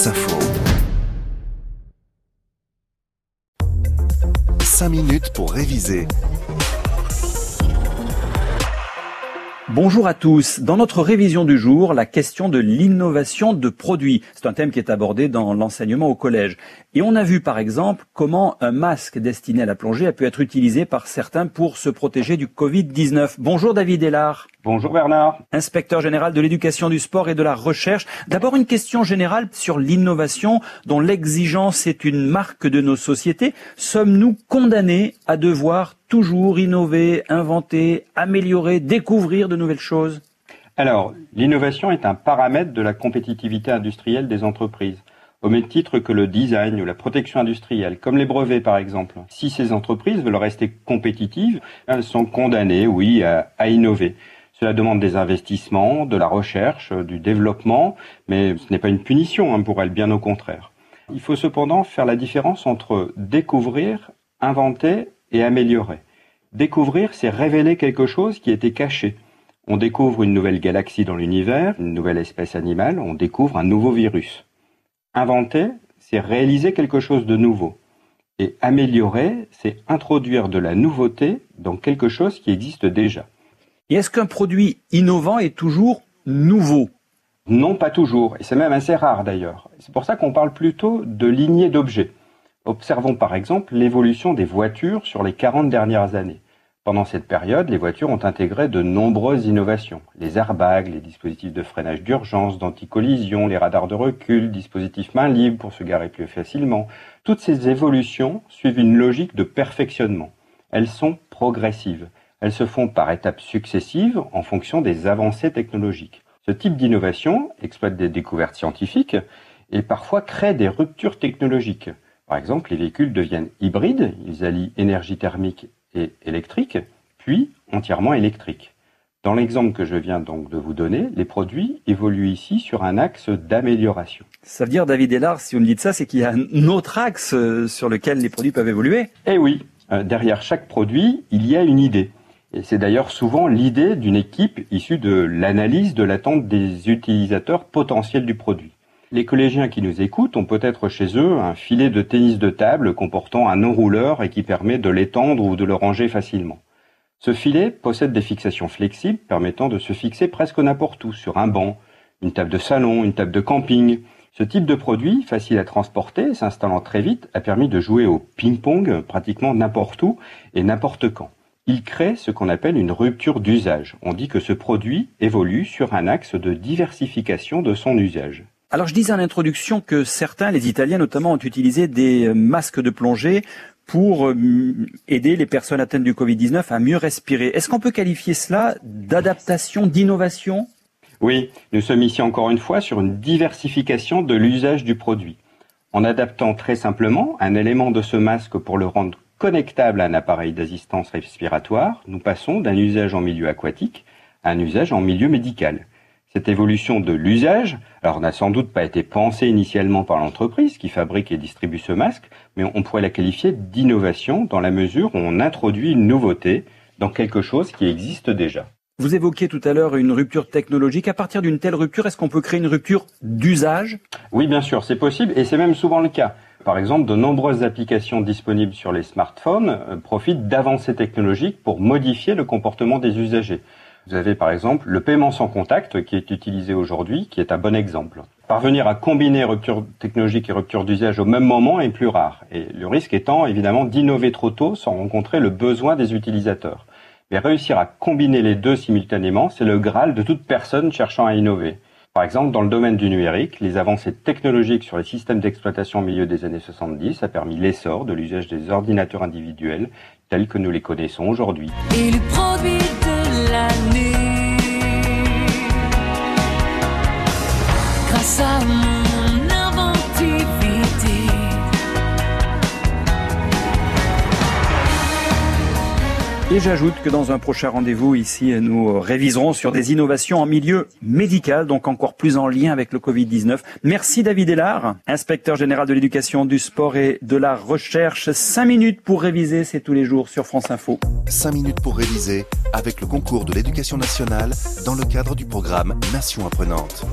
France Info. 5 minutes pour réviser. Bonjour à tous. Dans notre révision du jour, la question de l'innovation de produits. C'est un thème qui est abordé dans l'enseignement au collège. Et on a vu par exemple comment un masque destiné à la plongée a pu être utilisé par certains pour se protéger du Covid-19. Bonjour David Ellard. Bonjour Bernard. Inspecteur général de l'éducation du sport et de la recherche. D'abord une question générale sur l'innovation dont l'exigence est une marque de nos sociétés. Sommes-nous condamnés à devoir toujours innover, inventer, améliorer, découvrir de nouvelles choses? Alors, l'innovation est un paramètre de la compétitivité industrielle des entreprises au même titre que le design ou la protection industrielle, comme les brevets par exemple. Si ces entreprises veulent rester compétitives, elles sont condamnées, oui, à, à innover. Cela demande des investissements, de la recherche, du développement, mais ce n'est pas une punition hein, pour elles, bien au contraire. Il faut cependant faire la différence entre découvrir, inventer et améliorer. Découvrir, c'est révéler quelque chose qui était caché. On découvre une nouvelle galaxie dans l'univers, une nouvelle espèce animale, on découvre un nouveau virus. Inventer, c'est réaliser quelque chose de nouveau. Et améliorer, c'est introduire de la nouveauté dans quelque chose qui existe déjà. Et est-ce qu'un produit innovant est toujours nouveau? Non, pas toujours, et c'est même assez rare d'ailleurs. C'est pour ça qu'on parle plutôt de lignée d'objets. Observons par exemple l'évolution des voitures sur les 40 dernières années. Pendant cette période, les voitures ont intégré de nombreuses innovations. Les airbags, les dispositifs de freinage d'urgence, d'anticollision, les radars de recul, dispositifs main libre pour se garer plus facilement. Toutes ces évolutions suivent une logique de perfectionnement. Elles sont progressives. Elles se font par étapes successives en fonction des avancées technologiques. Ce type d'innovation exploite des découvertes scientifiques et parfois crée des ruptures technologiques. Par exemple, les véhicules deviennent hybrides, ils allient énergie thermique et électrique, puis entièrement électrique. Dans l'exemple que je viens donc de vous donner, les produits évoluent ici sur un axe d'amélioration. Ça veut dire, David Ellard, si vous me dites ça, c'est qu'il y a un autre axe euh, sur lequel les produits peuvent évoluer? Eh oui, euh, derrière chaque produit, il y a une idée. Et c'est d'ailleurs souvent l'idée d'une équipe issue de l'analyse de l'attente des utilisateurs potentiels du produit. Les collégiens qui nous écoutent ont peut-être chez eux un filet de tennis de table comportant un enrouleur et qui permet de l'étendre ou de le ranger facilement. Ce filet possède des fixations flexibles permettant de se fixer presque n'importe où, sur un banc, une table de salon, une table de camping. Ce type de produit, facile à transporter, s'installant très vite, a permis de jouer au ping-pong pratiquement n'importe où et n'importe quand il crée ce qu'on appelle une rupture d'usage. On dit que ce produit évolue sur un axe de diversification de son usage. Alors je disais en introduction que certains, les Italiens notamment, ont utilisé des masques de plongée pour euh, aider les personnes atteintes du Covid-19 à mieux respirer. Est-ce qu'on peut qualifier cela d'adaptation, d'innovation? Oui, nous sommes ici encore une fois sur une diversification de l'usage du produit. En adaptant très simplement un élément de ce masque pour le rendre connectable à un appareil d'assistance respiratoire, nous passons d'un usage en milieu aquatique à un usage en milieu médical. Cette évolution de l'usage, alors n'a sans doute pas été pensée initialement par l'entreprise qui fabrique et distribue ce masque, mais on pourrait la qualifier d'innovation dans la mesure où on introduit une nouveauté dans quelque chose qui existe déjà. Vous évoquiez tout à l'heure une rupture technologique. À partir d'une telle rupture, est-ce qu'on peut créer une rupture d'usage? Oui, bien sûr, c'est possible et c'est même souvent le cas. Par exemple, de nombreuses applications disponibles sur les smartphones euh, profitent d'avancées technologiques pour modifier le comportement des usagers. Vous avez par exemple le paiement sans contact qui est utilisé aujourd'hui, qui est un bon exemple. Parvenir à combiner rupture technologique et rupture d'usage au même moment est plus rare, et le risque étant évidemment d'innover trop tôt sans rencontrer le besoin des utilisateurs. Mais réussir à combiner les deux simultanément, c'est le Graal de toute personne cherchant à innover. Par exemple, dans le domaine du numérique, les avancées technologiques sur les systèmes d'exploitation au milieu des années 70 a permis l'essor de l'usage des ordinateurs individuels tels que nous les connaissons aujourd'hui. Et j'ajoute que dans un prochain rendez-vous ici, nous réviserons sur des innovations en milieu médical, donc encore plus en lien avec le Covid-19. Merci David Ellard, inspecteur général de l'éducation, du sport et de la recherche. Cinq minutes pour réviser, c'est tous les jours sur France Info. 5 minutes pour réviser avec le concours de l'éducation nationale dans le cadre du programme Nation apprenante.